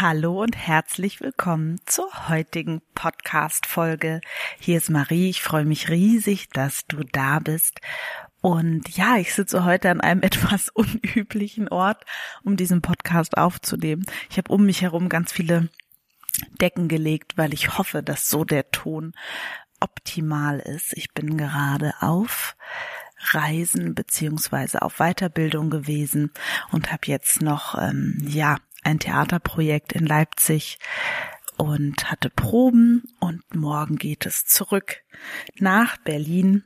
Hallo und herzlich willkommen zur heutigen Podcast-Folge. Hier ist Marie. Ich freue mich riesig, dass du da bist. Und ja, ich sitze heute an einem etwas unüblichen Ort, um diesen Podcast aufzunehmen. Ich habe um mich herum ganz viele Decken gelegt, weil ich hoffe, dass so der Ton optimal ist. Ich bin gerade auf Reisen beziehungsweise auf Weiterbildung gewesen und habe jetzt noch ähm, ja ein Theaterprojekt in Leipzig und hatte Proben und morgen geht es zurück nach Berlin.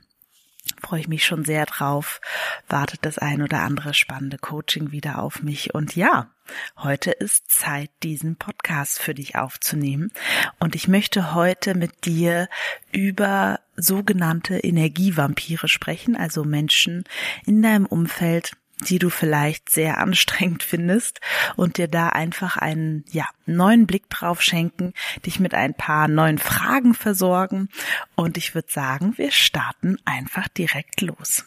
Freue ich mich schon sehr drauf. Wartet das ein oder andere spannende Coaching wieder auf mich. Und ja, heute ist Zeit, diesen Podcast für dich aufzunehmen. Und ich möchte heute mit dir über sogenannte Energievampire sprechen, also Menschen in deinem Umfeld, die du vielleicht sehr anstrengend findest und dir da einfach einen ja, neuen Blick drauf schenken, dich mit ein paar neuen Fragen versorgen und ich würde sagen, wir starten einfach direkt los.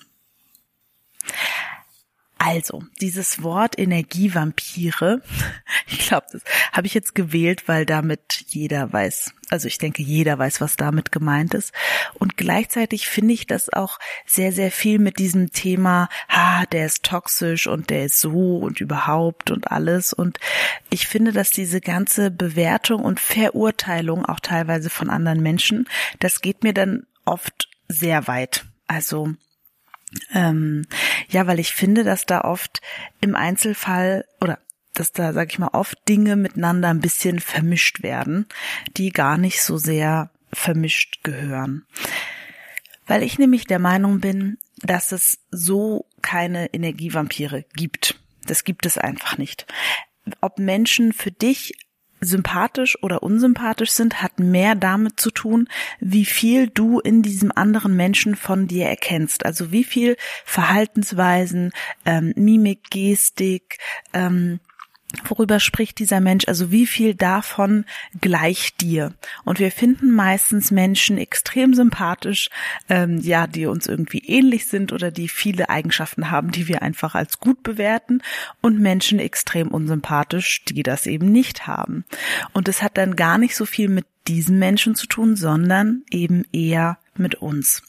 Also, dieses Wort Energievampire, ich glaube, das habe ich jetzt gewählt, weil damit jeder weiß, also ich denke, jeder weiß, was damit gemeint ist. Und gleichzeitig finde ich das auch sehr, sehr viel mit diesem Thema, ha, der ist toxisch und der ist so und überhaupt und alles. Und ich finde, dass diese ganze Bewertung und Verurteilung auch teilweise von anderen Menschen, das geht mir dann oft sehr weit. Also ähm, ja, weil ich finde, dass da oft im Einzelfall oder dass da, sag ich mal, oft Dinge miteinander ein bisschen vermischt werden, die gar nicht so sehr vermischt gehören. Weil ich nämlich der Meinung bin, dass es so keine Energievampire gibt. Das gibt es einfach nicht. Ob Menschen für dich sympathisch oder unsympathisch sind, hat mehr damit zu tun, wie viel du in diesem anderen Menschen von dir erkennst. Also wie viel Verhaltensweisen, ähm, Mimik, Gestik, ähm, worüber spricht dieser Mensch, also wie viel davon gleicht dir. Und wir finden meistens Menschen extrem sympathisch, ähm, ja, die uns irgendwie ähnlich sind oder die viele Eigenschaften haben, die wir einfach als gut bewerten und Menschen extrem unsympathisch, die das eben nicht haben. Und es hat dann gar nicht so viel mit diesen Menschen zu tun, sondern eben eher mit uns.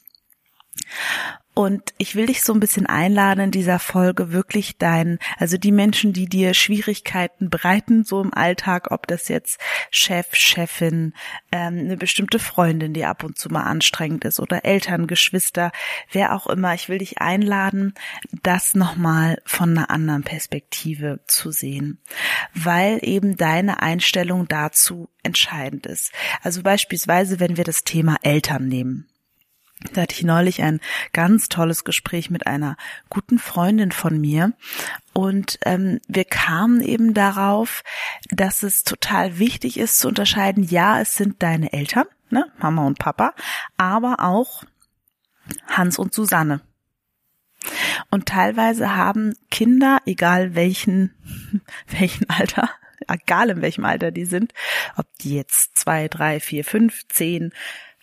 Und ich will dich so ein bisschen einladen in dieser Folge wirklich dein, also die Menschen, die dir Schwierigkeiten bereiten, so im Alltag, ob das jetzt Chef, Chefin, ähm, eine bestimmte Freundin, die ab und zu mal anstrengend ist oder Eltern, Geschwister, wer auch immer. Ich will dich einladen, das nochmal von einer anderen Perspektive zu sehen, weil eben deine Einstellung dazu entscheidend ist. Also beispielsweise, wenn wir das Thema Eltern nehmen. Da hatte ich neulich ein ganz tolles Gespräch mit einer guten Freundin von mir und ähm, wir kamen eben darauf, dass es total wichtig ist zu unterscheiden, ja, es sind deine Eltern, ne, Mama und Papa, aber auch Hans und Susanne. Und teilweise haben Kinder, egal welchen, welchen Alter, egal in welchem Alter die sind, ob die jetzt zwei, drei, vier, fünf, zehn,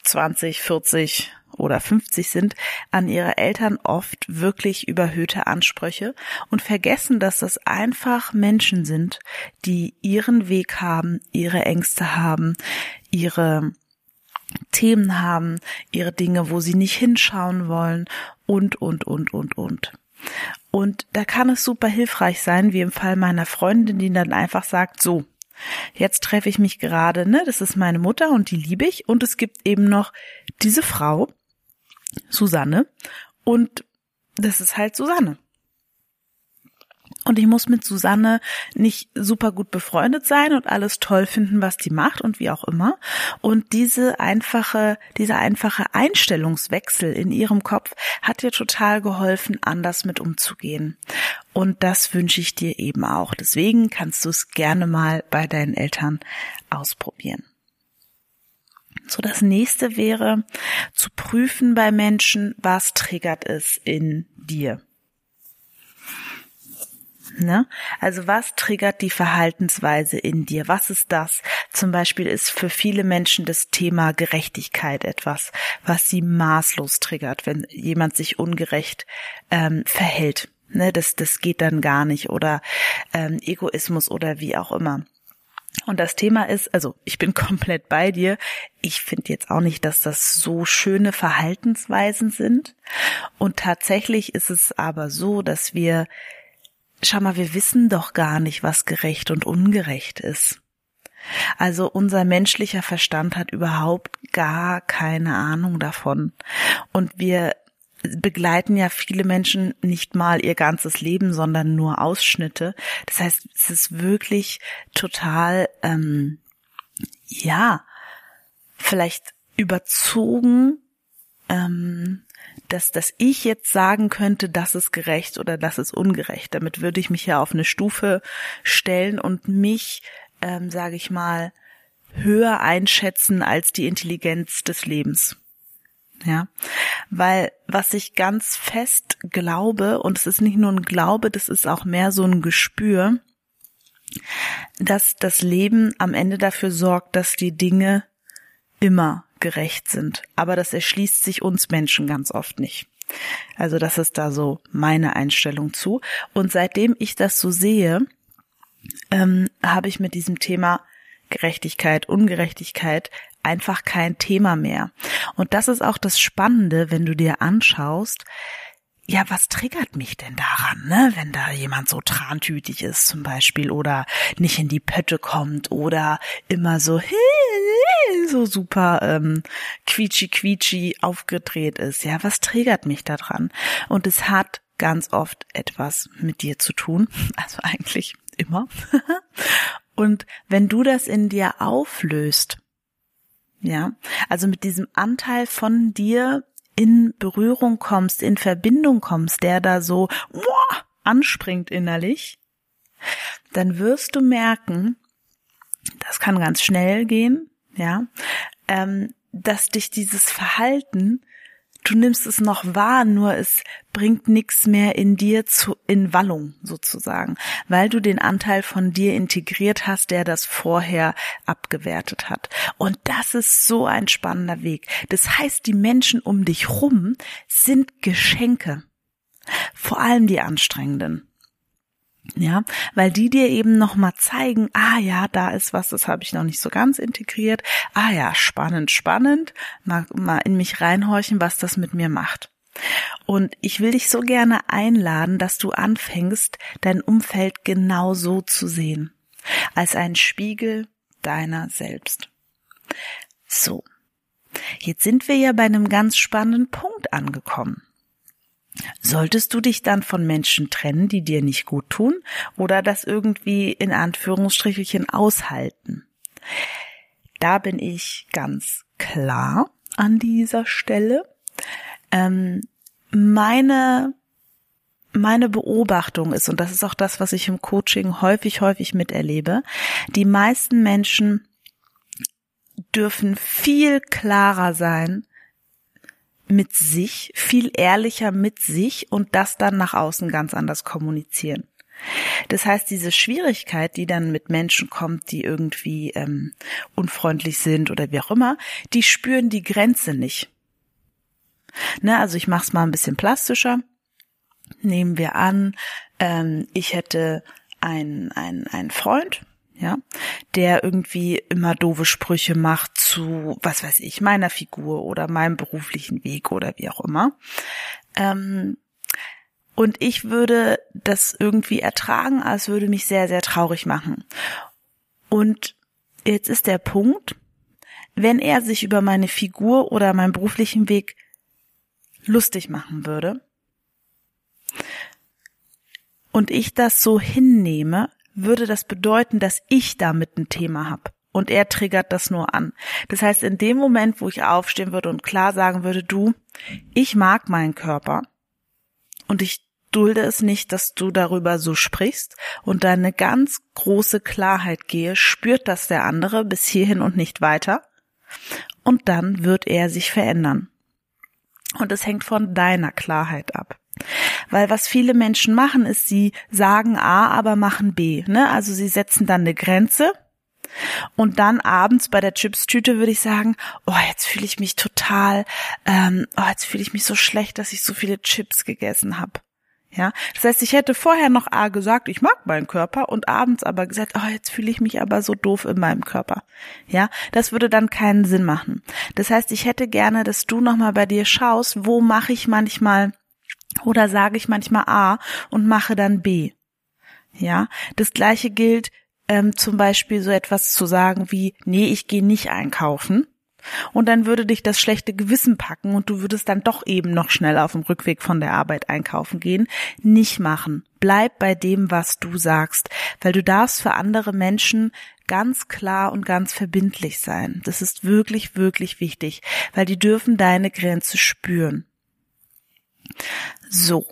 zwanzig, vierzig oder 50 sind, an ihre Eltern oft wirklich überhöhte Ansprüche und vergessen, dass das einfach Menschen sind, die ihren Weg haben, ihre Ängste haben, ihre Themen haben, ihre Dinge, wo sie nicht hinschauen wollen und, und, und, und, und. Und da kann es super hilfreich sein, wie im Fall meiner Freundin, die dann einfach sagt, so, Jetzt treffe ich mich gerade, ne, das ist meine Mutter und die liebe ich und es gibt eben noch diese Frau, Susanne. Und das ist halt Susanne. Und ich muss mit Susanne nicht super gut befreundet sein und alles toll finden, was die macht und wie auch immer. Und diese einfache, dieser einfache Einstellungswechsel in ihrem Kopf hat dir total geholfen, anders mit umzugehen. Und das wünsche ich dir eben auch. Deswegen kannst du es gerne mal bei deinen Eltern ausprobieren. So, das nächste wäre zu prüfen bei Menschen, was triggert es in dir. Ne? Also was triggert die Verhaltensweise in dir? Was ist das? Zum Beispiel ist für viele Menschen das Thema Gerechtigkeit etwas, was sie maßlos triggert, wenn jemand sich ungerecht ähm, verhält. Ne? Das, das geht dann gar nicht oder ähm, Egoismus oder wie auch immer. Und das Thema ist, also ich bin komplett bei dir. Ich finde jetzt auch nicht, dass das so schöne Verhaltensweisen sind. Und tatsächlich ist es aber so, dass wir schau mal, wir wissen doch gar nicht, was gerecht und ungerecht ist. Also unser menschlicher Verstand hat überhaupt gar keine Ahnung davon. Und wir begleiten ja viele Menschen nicht mal ihr ganzes Leben, sondern nur Ausschnitte. Das heißt, es ist wirklich total, ähm, ja, vielleicht überzogen, ähm, dass, dass ich jetzt sagen könnte, das ist gerecht oder das ist ungerecht. Damit würde ich mich ja auf eine Stufe stellen und mich, ähm, sage ich mal, höher einschätzen als die Intelligenz des Lebens. Ja, weil was ich ganz fest glaube, und es ist nicht nur ein Glaube, das ist auch mehr so ein Gespür, dass das Leben am Ende dafür sorgt, dass die Dinge immer gerecht sind. Aber das erschließt sich uns Menschen ganz oft nicht. Also das ist da so meine Einstellung zu. Und seitdem ich das so sehe, ähm, habe ich mit diesem Thema Gerechtigkeit, Ungerechtigkeit einfach kein Thema mehr. Und das ist auch das Spannende, wenn du dir anschaust, ja, was triggert mich denn daran, ne? Wenn da jemand so trantütig ist zum Beispiel oder nicht in die Pötte kommt oder immer so so super ähm, quietschi quietschi aufgedreht ist. Ja, was triggert mich daran? Und es hat ganz oft etwas mit dir zu tun, also eigentlich immer. Und wenn du das in dir auflöst, ja, also mit diesem Anteil von dir in Berührung kommst, in Verbindung kommst, der da so boah, anspringt innerlich, dann wirst du merken, das kann ganz schnell gehen, ja, ähm, dass dich dieses Verhalten du nimmst es noch wahr, nur es bringt nichts mehr in dir zu, in Wallung sozusagen, weil du den Anteil von dir integriert hast, der das vorher abgewertet hat. Und das ist so ein spannender Weg. Das heißt, die Menschen um dich rum sind Geschenke. Vor allem die anstrengenden. Ja, weil die dir eben nochmal zeigen, ah ja, da ist was, das habe ich noch nicht so ganz integriert. Ah ja, spannend, spannend. Mal, mal in mich reinhorchen, was das mit mir macht. Und ich will dich so gerne einladen, dass du anfängst, dein Umfeld genau so zu sehen. Als ein Spiegel deiner selbst. So. Jetzt sind wir ja bei einem ganz spannenden Punkt angekommen. Solltest du dich dann von Menschen trennen, die dir nicht gut tun oder das irgendwie in Anführungsstrichelchen aushalten? Da bin ich ganz klar an dieser Stelle. Ähm, meine meine Beobachtung ist, und das ist auch das, was ich im Coaching häufig, häufig miterlebe, die meisten Menschen dürfen viel klarer sein mit sich, viel ehrlicher mit sich und das dann nach außen ganz anders kommunizieren. Das heißt, diese Schwierigkeit, die dann mit Menschen kommt, die irgendwie ähm, unfreundlich sind oder wie auch immer, die spüren die Grenze nicht. Ne, also ich mache es mal ein bisschen plastischer. Nehmen wir an, ähm, ich hätte einen ein Freund, ja, der irgendwie immer doofe Sprüche macht zu, was weiß ich, meiner Figur oder meinem beruflichen Weg oder wie auch immer. Ähm, und ich würde das irgendwie ertragen, als würde mich sehr, sehr traurig machen. Und jetzt ist der Punkt, wenn er sich über meine Figur oder meinen beruflichen Weg lustig machen würde und ich das so hinnehme, würde das bedeuten, dass ich damit ein Thema habe. Und er triggert das nur an. Das heißt, in dem Moment, wo ich aufstehen würde und klar sagen würde, du, ich mag meinen Körper und ich dulde es nicht, dass du darüber so sprichst und deine ganz große Klarheit gehe, spürt das der andere bis hierhin und nicht weiter. und dann wird er sich verändern. Und es hängt von deiner Klarheit ab. Weil was viele Menschen machen, ist, sie sagen A, aber machen B. Ne? Also sie setzen dann eine Grenze und dann abends bei der Chipstüte würde ich sagen, oh, jetzt fühle ich mich total, ähm, oh, jetzt fühle ich mich so schlecht, dass ich so viele Chips gegessen habe. Ja, das heißt, ich hätte vorher noch A gesagt, ich mag meinen Körper und abends aber gesagt, oh, jetzt fühle ich mich aber so doof in meinem Körper. Ja, das würde dann keinen Sinn machen. Das heißt, ich hätte gerne, dass du nochmal bei dir schaust, wo mache ich manchmal oder sage ich manchmal A und mache dann B. Ja, das gleiche gilt ähm, zum Beispiel so etwas zu sagen wie, nee, ich gehe nicht einkaufen. Und dann würde dich das schlechte Gewissen packen und du würdest dann doch eben noch schnell auf dem Rückweg von der Arbeit einkaufen gehen. Nicht machen. Bleib bei dem, was du sagst, weil du darfst für andere Menschen ganz klar und ganz verbindlich sein. Das ist wirklich, wirklich wichtig, weil die dürfen deine Grenze spüren. So.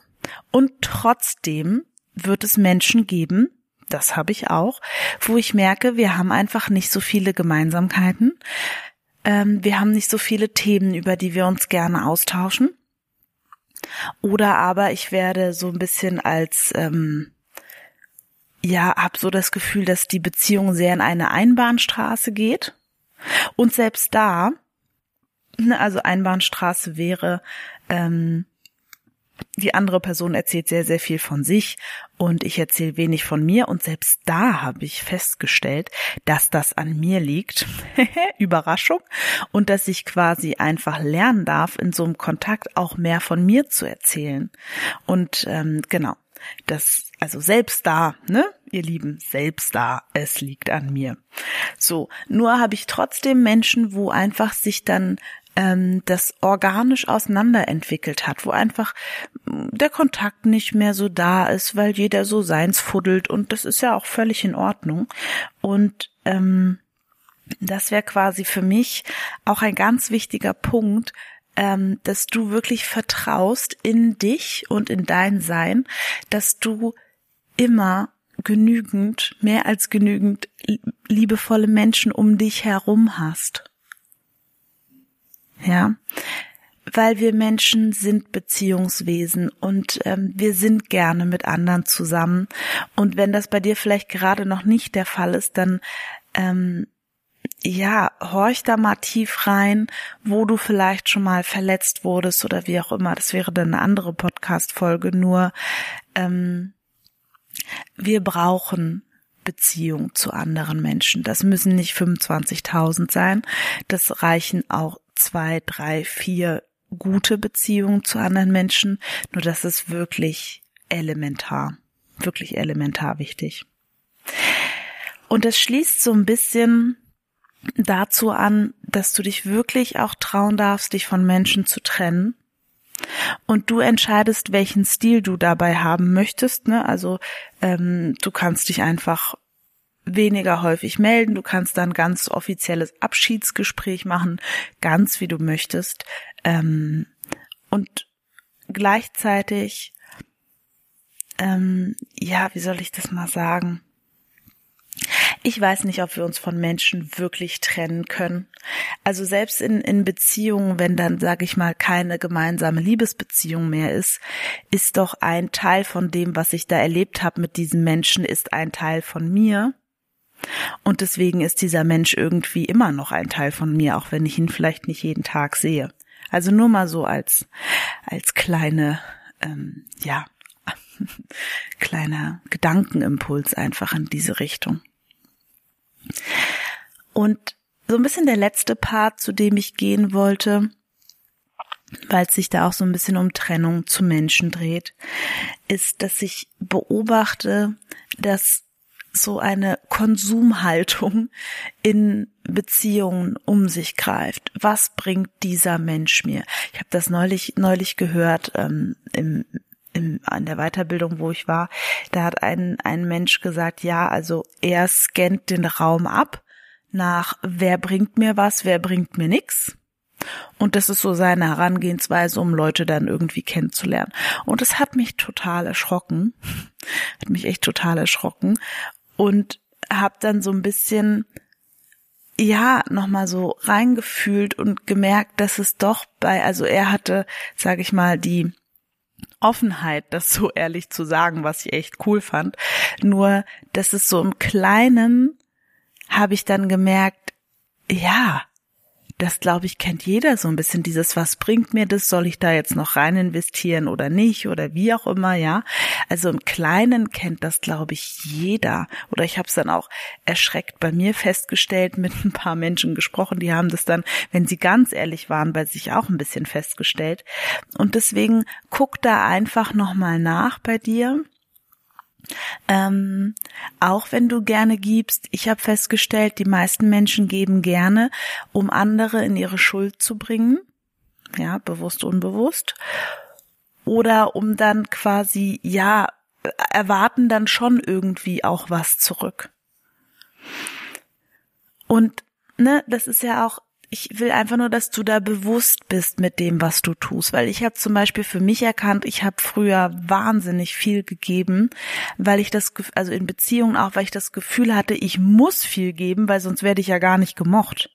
Und trotzdem wird es Menschen geben, das habe ich auch, wo ich merke, wir haben einfach nicht so viele Gemeinsamkeiten. Ähm, wir haben nicht so viele Themen, über die wir uns gerne austauschen. Oder aber ich werde so ein bisschen als, ähm, ja, hab so das Gefühl, dass die Beziehung sehr in eine Einbahnstraße geht. Und selbst da, ne, also Einbahnstraße wäre, ähm, die andere Person erzählt sehr, sehr viel von sich und ich erzähle wenig von mir und selbst da habe ich festgestellt, dass das an mir liegt. Überraschung. Und dass ich quasi einfach lernen darf, in so einem Kontakt auch mehr von mir zu erzählen. Und ähm, genau, das, also selbst da, ne, ihr Lieben, selbst da, es liegt an mir. So, nur habe ich trotzdem Menschen, wo einfach sich dann ähm, das organisch auseinanderentwickelt hat, wo einfach mm, der Kontakt nicht mehr so da ist, weil jeder so seins fuddelt und das ist ja auch völlig in Ordnung. Und ähm, das wäre quasi für mich auch ein ganz wichtiger Punkt, ähm, dass du wirklich vertraust in dich und in dein Sein, dass du immer genügend, mehr als genügend liebevolle Menschen um dich herum hast ja, weil wir Menschen sind Beziehungswesen und ähm, wir sind gerne mit anderen zusammen. Und wenn das bei dir vielleicht gerade noch nicht der Fall ist, dann ähm, ja, horch da mal tief rein, wo du vielleicht schon mal verletzt wurdest oder wie auch immer. Das wäre dann eine andere Podcast-Folge. Nur ähm, wir brauchen Beziehung zu anderen Menschen. Das müssen nicht 25.000 sein. Das reichen auch zwei, drei, vier gute Beziehungen zu anderen Menschen. Nur das ist wirklich elementar, wirklich elementar wichtig. Und das schließt so ein bisschen dazu an, dass du dich wirklich auch trauen darfst, dich von Menschen zu trennen. Und du entscheidest, welchen Stil du dabei haben möchtest. Ne? Also ähm, du kannst dich einfach weniger häufig melden. Du kannst dann ganz offizielles Abschiedsgespräch machen, ganz wie du möchtest. Ähm, und gleichzeitig, ähm, ja, wie soll ich das mal sagen? Ich weiß nicht, ob wir uns von Menschen wirklich trennen können. Also selbst in, in Beziehungen, wenn dann, sage ich mal, keine gemeinsame Liebesbeziehung mehr ist, ist doch ein Teil von dem, was ich da erlebt habe mit diesem Menschen, ist ein Teil von mir. Und deswegen ist dieser Mensch irgendwie immer noch ein Teil von mir, auch wenn ich ihn vielleicht nicht jeden Tag sehe. Also nur mal so als, als kleine, ähm, ja, kleiner Gedankenimpuls einfach in diese Richtung. Und so ein bisschen der letzte Part, zu dem ich gehen wollte, weil es sich da auch so ein bisschen um Trennung zu Menschen dreht, ist, dass ich beobachte, dass so eine Konsumhaltung in Beziehungen um sich greift. Was bringt dieser Mensch mir? Ich habe das neulich neulich gehört ähm, im, im, an der Weiterbildung, wo ich war. Da hat ein ein Mensch gesagt, ja, also er scannt den Raum ab nach wer bringt mir was, wer bringt mir nix. Und das ist so seine Herangehensweise, um Leute dann irgendwie kennenzulernen. Und es hat mich total erschrocken. Hat mich echt total erschrocken und habe dann so ein bisschen ja nochmal so reingefühlt und gemerkt, dass es doch bei, also er hatte, sage ich mal, die Offenheit, das so ehrlich zu sagen, was ich echt cool fand. Nur, dass es so im Kleinen habe ich dann gemerkt, ja, das glaube ich kennt jeder so ein bisschen dieses was bringt mir das? Soll ich da jetzt noch rein investieren oder nicht? Oder wie auch immer ja. Also im Kleinen kennt das glaube ich jeder. Oder ich habe es dann auch erschreckt bei mir festgestellt mit ein paar Menschen gesprochen. Die haben das dann wenn sie ganz ehrlich waren bei sich auch ein bisschen festgestellt. Und deswegen guck da einfach noch mal nach bei dir ähm, auch wenn du gerne gibst, ich habe festgestellt, die meisten Menschen geben gerne, um andere in ihre Schuld zu bringen, ja, bewusst, unbewusst, oder um dann quasi, ja, erwarten dann schon irgendwie auch was zurück. Und ne, das ist ja auch ich will einfach nur, dass du da bewusst bist mit dem, was du tust, weil ich habe zum Beispiel für mich erkannt, ich habe früher wahnsinnig viel gegeben, weil ich das, also in Beziehungen auch, weil ich das Gefühl hatte, ich muss viel geben, weil sonst werde ich ja gar nicht gemocht.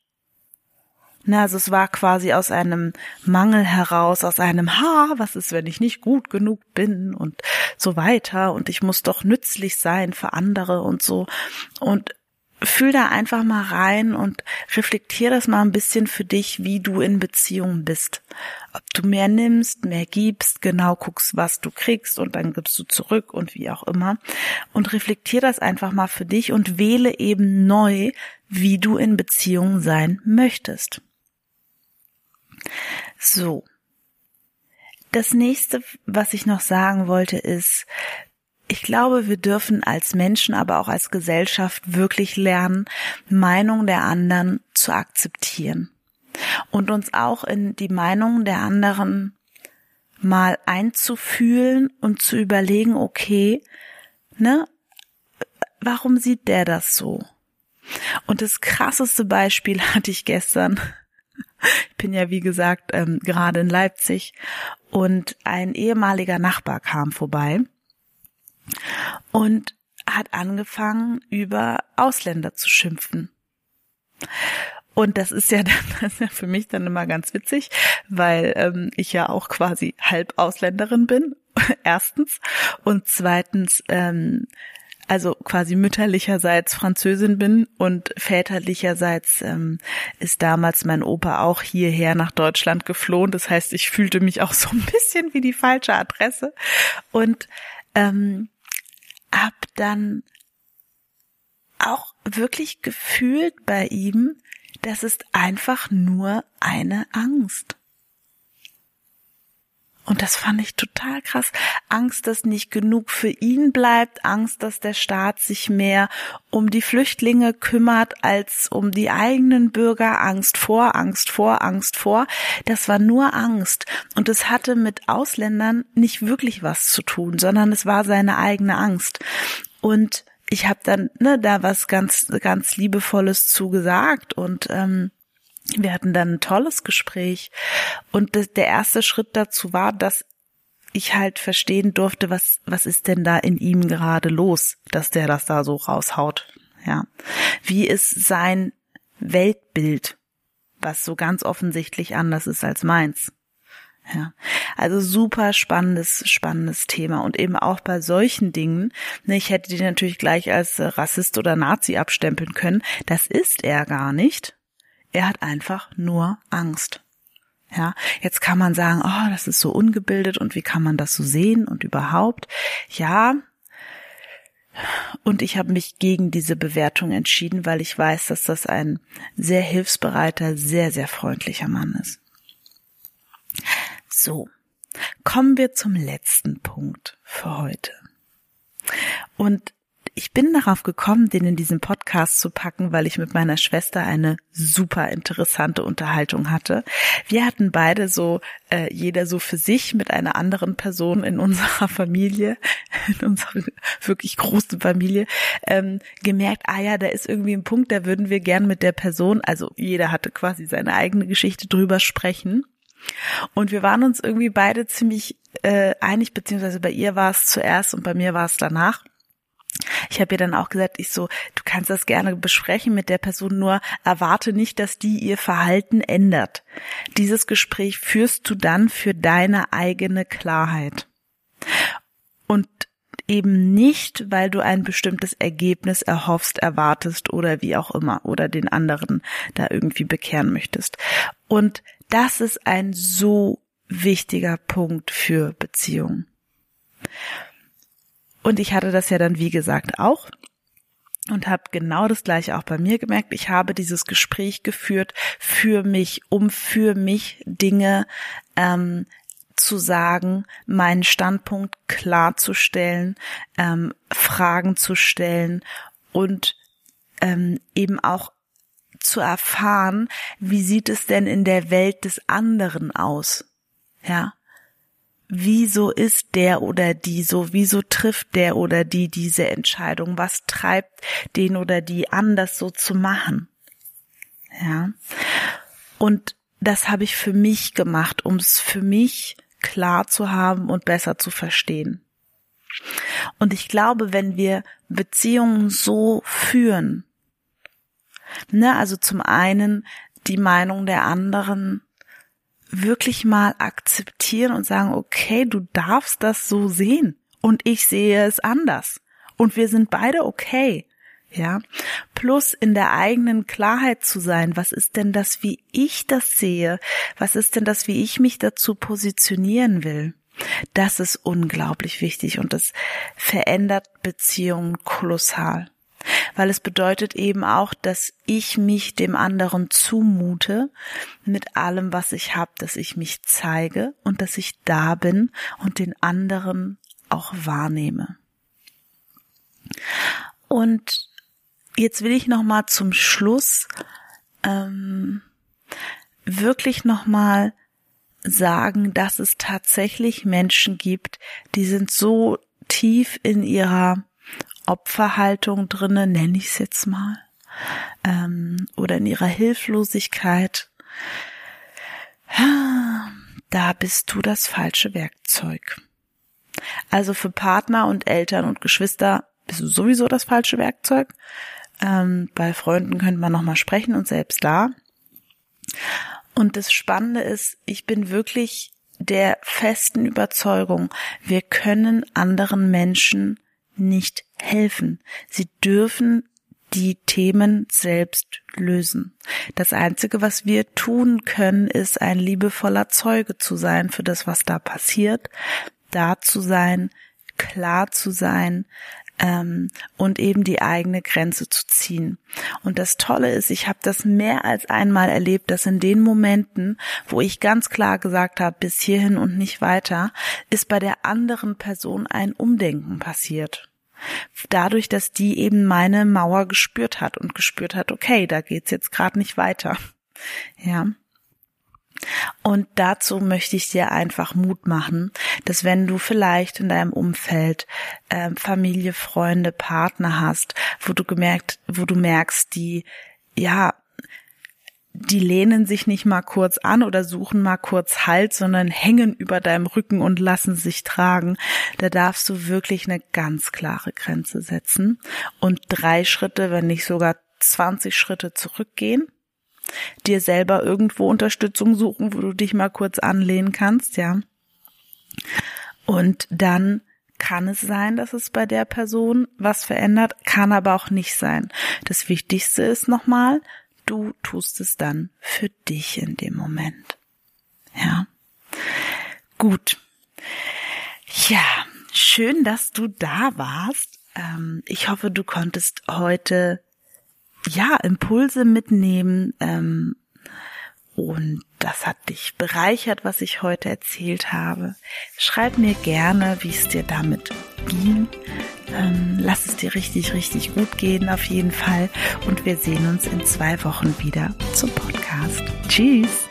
Na, also es war quasi aus einem Mangel heraus, aus einem Ha, was ist, wenn ich nicht gut genug bin und so weiter und ich muss doch nützlich sein für andere und so. Und fühl da einfach mal rein und reflektier das mal ein bisschen für dich, wie du in Beziehung bist. Ob du mehr nimmst, mehr gibst, genau guckst, was du kriegst und dann gibst du zurück und wie auch immer. Und reflektier das einfach mal für dich und wähle eben neu, wie du in Beziehung sein möchtest. So. Das nächste, was ich noch sagen wollte, ist, ich glaube, wir dürfen als Menschen, aber auch als Gesellschaft wirklich lernen, Meinung der anderen zu akzeptieren und uns auch in die Meinung der anderen mal einzufühlen und zu überlegen, okay, ne, warum sieht der das so? Und das krasseste Beispiel hatte ich gestern. Ich bin ja, wie gesagt, ähm, gerade in Leipzig und ein ehemaliger Nachbar kam vorbei und hat angefangen, über Ausländer zu schimpfen. Und das ist ja dann, das ist ja für mich dann immer ganz witzig, weil ähm, ich ja auch quasi halb Ausländerin bin, erstens. Und zweitens, ähm, also quasi mütterlicherseits Französin bin und väterlicherseits ähm, ist damals mein Opa auch hierher nach Deutschland geflohen. Das heißt, ich fühlte mich auch so ein bisschen wie die falsche Adresse. Und ähm, hab dann auch wirklich gefühlt bei ihm, das ist einfach nur eine Angst. Und das fand ich total krass. Angst, dass nicht genug für ihn bleibt, Angst, dass der Staat sich mehr um die Flüchtlinge kümmert als um die eigenen Bürger, Angst vor, Angst vor, Angst vor. Das war nur Angst. Und es hatte mit Ausländern nicht wirklich was zu tun, sondern es war seine eigene Angst. Und ich habe dann ne, da was ganz, ganz Liebevolles zugesagt und ähm, wir hatten dann ein tolles Gespräch und der erste Schritt dazu war, dass ich halt verstehen durfte, was, was ist denn da in ihm gerade los, dass der das da so raushaut. Ja. Wie ist sein Weltbild, was so ganz offensichtlich anders ist als meins? Ja, also super spannendes, spannendes Thema und eben auch bei solchen Dingen. Ne, ich hätte die natürlich gleich als Rassist oder Nazi abstempeln können. Das ist er gar nicht. Er hat einfach nur Angst. Ja, jetzt kann man sagen, oh, das ist so ungebildet und wie kann man das so sehen und überhaupt? Ja, und ich habe mich gegen diese Bewertung entschieden, weil ich weiß, dass das ein sehr hilfsbereiter, sehr, sehr freundlicher Mann ist. So, kommen wir zum letzten Punkt für heute. Und ich bin darauf gekommen, den in diesen Podcast zu packen, weil ich mit meiner Schwester eine super interessante Unterhaltung hatte. Wir hatten beide so, äh, jeder so für sich mit einer anderen Person in unserer Familie, in unserer wirklich großen Familie, ähm, gemerkt, ah ja, da ist irgendwie ein Punkt, da würden wir gern mit der Person, also jeder hatte quasi seine eigene Geschichte drüber sprechen. Und wir waren uns irgendwie beide ziemlich äh, einig, beziehungsweise bei ihr war es zuerst und bei mir war es danach ich habe ihr dann auch gesagt, ich so, du kannst das gerne besprechen mit der Person, nur erwarte nicht, dass die ihr Verhalten ändert. Dieses Gespräch führst du dann für deine eigene Klarheit. Und eben nicht, weil du ein bestimmtes Ergebnis erhoffst, erwartest oder wie auch immer oder den anderen da irgendwie bekehren möchtest. Und das ist ein so wichtiger Punkt für Beziehungen. Und ich hatte das ja dann, wie gesagt, auch und habe genau das gleiche auch bei mir gemerkt. Ich habe dieses Gespräch geführt für mich, um für mich Dinge ähm, zu sagen, meinen Standpunkt klarzustellen, ähm, Fragen zu stellen und ähm, eben auch zu erfahren, wie sieht es denn in der Welt des anderen aus? Ja, wieso ist der oder die so, wieso trifft der oder die diese Entscheidung, was treibt den oder die an, das so zu machen. Ja. Und das habe ich für mich gemacht, um es für mich klar zu haben und besser zu verstehen. Und ich glaube, wenn wir Beziehungen so führen, ne, also zum einen die Meinung der anderen wirklich mal akzeptieren und sagen, okay, du darfst das so sehen und ich sehe es anders und wir sind beide okay. Ja, plus in der eigenen Klarheit zu sein, was ist denn das, wie ich das sehe? Was ist denn das, wie ich mich dazu positionieren will? Das ist unglaublich wichtig und das verändert Beziehungen kolossal weil es bedeutet eben auch, dass ich mich dem anderen zumute mit allem, was ich habe, dass ich mich zeige und dass ich da bin und den anderen auch wahrnehme. Und jetzt will ich noch mal zum Schluss ähm, wirklich noch mal sagen, dass es tatsächlich Menschen gibt, die sind so tief in ihrer Opferhaltung drinne, nenne ich es jetzt mal, ähm, oder in ihrer Hilflosigkeit, da bist du das falsche Werkzeug. Also für Partner und Eltern und Geschwister bist du sowieso das falsche Werkzeug. Ähm, bei Freunden könnte man nochmal sprechen und selbst da. Und das Spannende ist, ich bin wirklich der festen Überzeugung, wir können anderen Menschen nicht helfen. Sie dürfen die Themen selbst lösen. Das Einzige, was wir tun können, ist ein liebevoller Zeuge zu sein für das, was da passiert, da zu sein, klar zu sein, ähm, und eben die eigene Grenze zu ziehen. Und das Tolle ist, ich habe das mehr als einmal erlebt, dass in den Momenten, wo ich ganz klar gesagt habe, bis hierhin und nicht weiter, ist bei der anderen Person ein Umdenken passiert dadurch, dass die eben meine Mauer gespürt hat und gespürt hat, okay, da geht's jetzt gerade nicht weiter. Ja. Und dazu möchte ich dir einfach Mut machen, dass wenn du vielleicht in deinem Umfeld äh, Familie, Freunde, Partner hast, wo du gemerkt, wo du merkst, die ja die lehnen sich nicht mal kurz an oder suchen mal kurz Halt, sondern hängen über deinem Rücken und lassen sich tragen. Da darfst du wirklich eine ganz klare Grenze setzen und drei Schritte, wenn nicht sogar 20 Schritte zurückgehen, dir selber irgendwo Unterstützung suchen, wo du dich mal kurz anlehnen kannst, ja. Und dann kann es sein, dass es bei der Person was verändert, kann aber auch nicht sein. Das Wichtigste ist nochmal, du tust es dann für dich in dem Moment. Ja. Gut. Ja, schön, dass du da warst. Ähm, ich hoffe, du konntest heute ja Impulse mitnehmen ähm, und das hat dich bereichert, was ich heute erzählt habe. Schreib mir gerne, wie es dir damit ging. Ähm, lass es dir richtig, richtig gut gehen auf jeden Fall. Und wir sehen uns in zwei Wochen wieder zum Podcast. Tschüss.